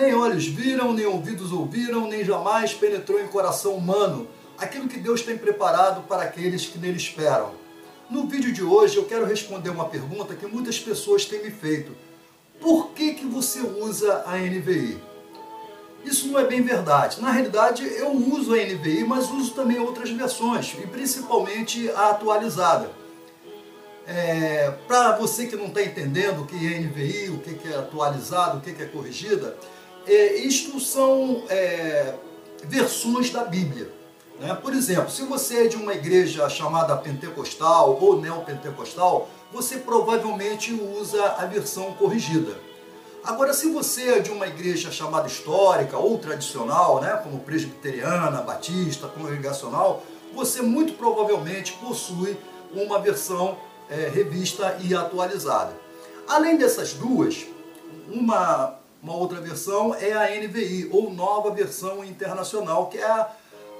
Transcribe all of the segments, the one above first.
nem olhos viram, nem ouvidos ouviram, nem jamais penetrou em coração humano aquilo que Deus tem preparado para aqueles que nele esperam. No vídeo de hoje eu quero responder uma pergunta que muitas pessoas têm me feito. Por que, que você usa a NVI? Isso não é bem verdade. Na realidade, eu uso a NVI, mas uso também outras versões, e principalmente a atualizada. É, Para você que não está entendendo o que é NVI, o que é atualizado, o que é corrigida, é, isto são é, versões da Bíblia. Né? Por exemplo, se você é de uma igreja chamada pentecostal ou neopentecostal, você provavelmente usa a versão corrigida. Agora, se você é de uma igreja chamada histórica ou tradicional, né, como presbiteriana, batista, congregacional, você muito provavelmente possui uma versão é, revista e atualizada. Além dessas duas, uma, uma outra versão é a NVI, ou Nova Versão Internacional, que é a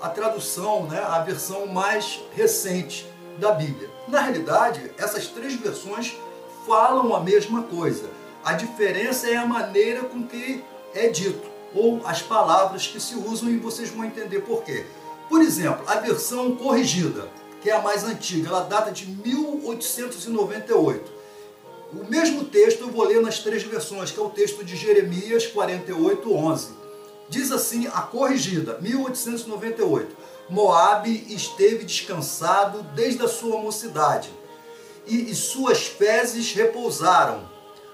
a tradução, né, a versão mais recente da Bíblia. Na realidade, essas três versões falam a mesma coisa. A diferença é a maneira com que é dito, ou as palavras que se usam, e vocês vão entender por quê. Por exemplo, a versão corrigida, que é a mais antiga, ela data de 1898. O mesmo texto eu vou ler nas três versões, que é o texto de Jeremias 48, 11. Diz assim a corrigida, 1898. Moabe esteve descansado desde a sua mocidade, e, e suas fezes repousaram.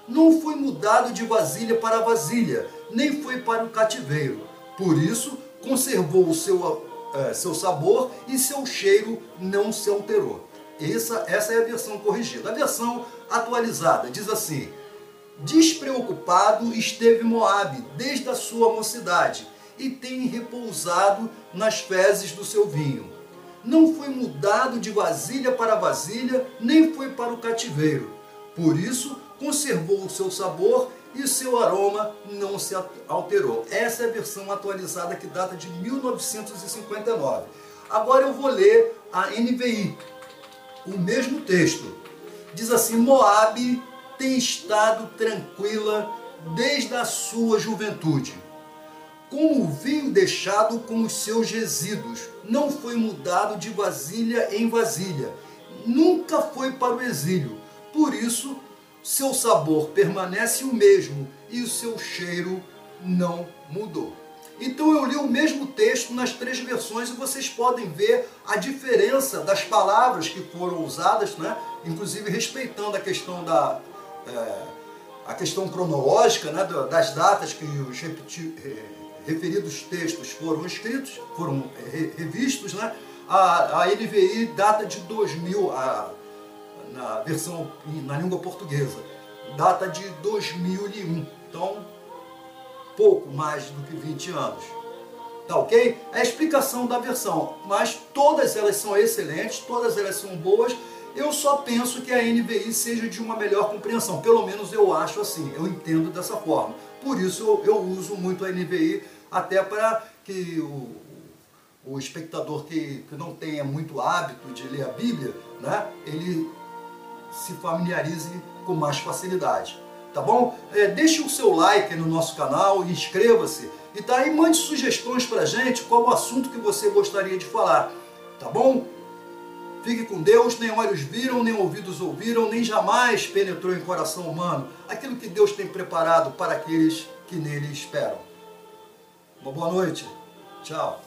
Não foi mudado de vasilha para vasilha, nem foi para o cativeiro. Por isso, conservou o seu, é, seu sabor e seu cheiro não se alterou. Essa, essa é a versão corrigida. A versão atualizada diz assim: Despreocupado esteve Moabe desde a sua mocidade e tem repousado nas fezes do seu vinho. Não foi mudado de vasilha para vasilha, nem foi para o cativeiro. Por isso, conservou o seu sabor e seu aroma não se alterou. Essa é a versão atualizada que data de 1959. Agora eu vou ler a NVI, o mesmo texto. Diz assim: Moabe tem estado tranquila desde a sua juventude. Com o vinho deixado com os seus resíduos, não foi mudado de vasilha em vasilha, nunca foi para o exílio. Por isso, seu sabor permanece o mesmo e o seu cheiro não mudou. Então eu li o mesmo texto nas três versões e vocês podem ver a diferença das palavras que foram usadas, né? inclusive respeitando a questão da, é, a questão cronológica né, das datas que os referidos textos foram escritos, foram é, revistos, né? a, a NVI data de 2000, a, na versão na língua portuguesa, data de 2001, então pouco mais do que 20 anos. Tá ok? É a explicação da versão, mas todas elas são excelentes, todas elas são boas eu só penso que a NVI seja de uma melhor compreensão, pelo menos eu acho assim, eu entendo dessa forma. Por isso eu, eu uso muito a NVI, até para que o, o espectador que, que não tenha muito hábito de ler a Bíblia, né, ele se familiarize com mais facilidade. Tá bom? É, deixe o seu like no nosso canal inscreva-se. E tá aí, mande sugestões pra gente qual o assunto que você gostaria de falar. Tá bom? Fique com Deus, nem olhos viram, nem ouvidos ouviram, nem jamais penetrou em coração humano aquilo que Deus tem preparado para aqueles que nele esperam. Uma boa noite. Tchau.